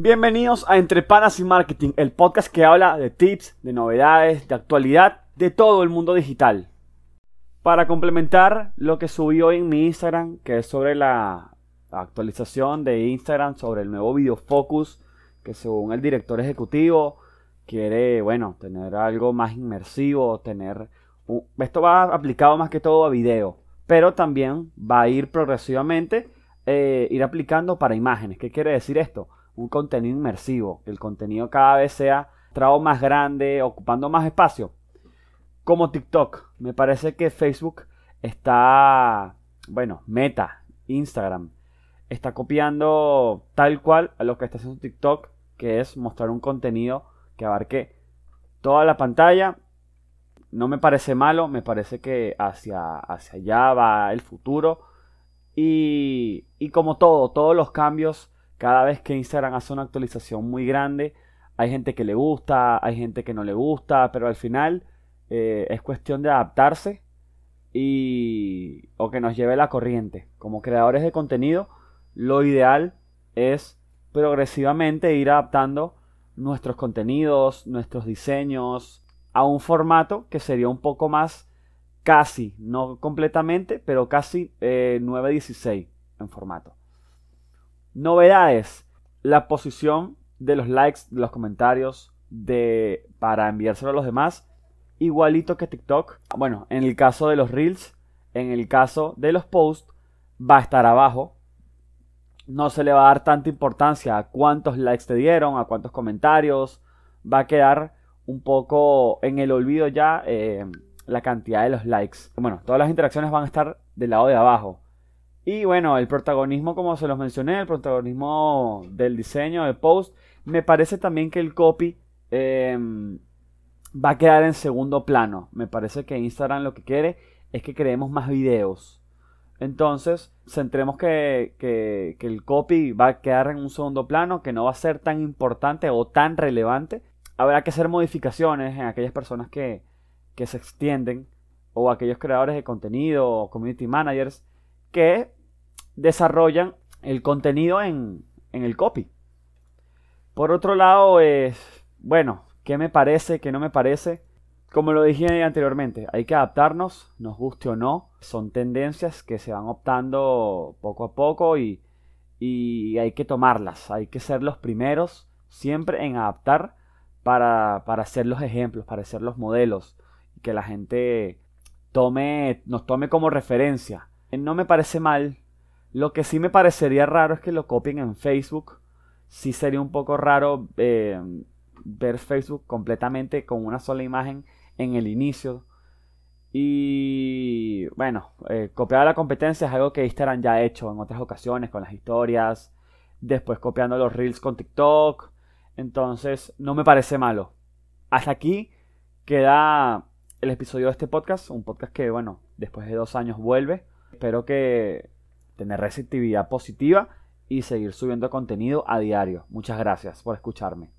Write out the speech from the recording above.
Bienvenidos a Entre Panas y Marketing, el podcast que habla de tips, de novedades, de actualidad, de todo el mundo digital. Para complementar lo que subí hoy en mi Instagram, que es sobre la actualización de Instagram sobre el nuevo Video Focus, que según el director ejecutivo quiere, bueno, tener algo más inmersivo, tener... Esto va aplicado más que todo a video, pero también va a ir progresivamente, eh, ir aplicando para imágenes. ¿Qué quiere decir esto? Un contenido inmersivo, que el contenido cada vez sea trago más grande, ocupando más espacio. Como TikTok, me parece que Facebook está, bueno, Meta, Instagram, está copiando tal cual a lo que está haciendo TikTok, que es mostrar un contenido que abarque toda la pantalla. No me parece malo, me parece que hacia, hacia allá va el futuro. Y, y como todo, todos los cambios cada vez que Instagram hace una actualización muy grande, hay gente que le gusta, hay gente que no le gusta, pero al final eh, es cuestión de adaptarse y o que nos lleve la corriente. Como creadores de contenido, lo ideal es progresivamente ir adaptando nuestros contenidos, nuestros diseños a un formato que sería un poco más casi, no completamente, pero casi 9.16 eh, en formato. Novedades. La posición de los likes, de los comentarios, de, para enviárselo a los demás. Igualito que TikTok. Bueno, en el caso de los reels, en el caso de los posts, va a estar abajo. No se le va a dar tanta importancia a cuántos likes te dieron, a cuántos comentarios. Va a quedar un poco en el olvido ya eh, la cantidad de los likes. Bueno, todas las interacciones van a estar del lado de abajo. Y bueno, el protagonismo, como se los mencioné, el protagonismo del diseño, del post, me parece también que el copy em, va a quedar en segundo plano. Me parece que Instagram lo que quiere es que creemos más videos. Entonces, centremos que, que, el copy va a quedar en un segundo plano, que no va a ser tan importante o tan relevante. Habrá que hacer modificaciones en aquellas personas que, que se extienden o aquellos creadores de contenido o community managers que desarrollan el contenido en, el copy. Por otro lado, es, bueno, ¿qué me parece? ¿Qué no me parece? Como lo dije anteriormente, hay que adaptarnos, nos guste o no. Son tendencias que se van optando poco a poco y, y hay que tomarlas. Hay que ser los primeros siempre en adaptar para, para ser los ejemplos, para ser los modelos. Que la gente tome, nos tome como referencia. No me parece mal lo que sí me parecería raro es que lo copien en Facebook. Sí sería un poco raro eh, ver Facebook completamente con una sola imagen en el inicio. Y bueno, eh, copiar la competencia es algo que Instagram ya ha hecho en otras ocasiones con las historias. Después copiando los reels con TikTok. Entonces no me parece malo. Hasta aquí queda el episodio de este podcast. Un podcast que bueno, después de dos años vuelve. Espero que tener receptividad positiva y seguir subiendo contenido a diario. Muchas gracias por escucharme.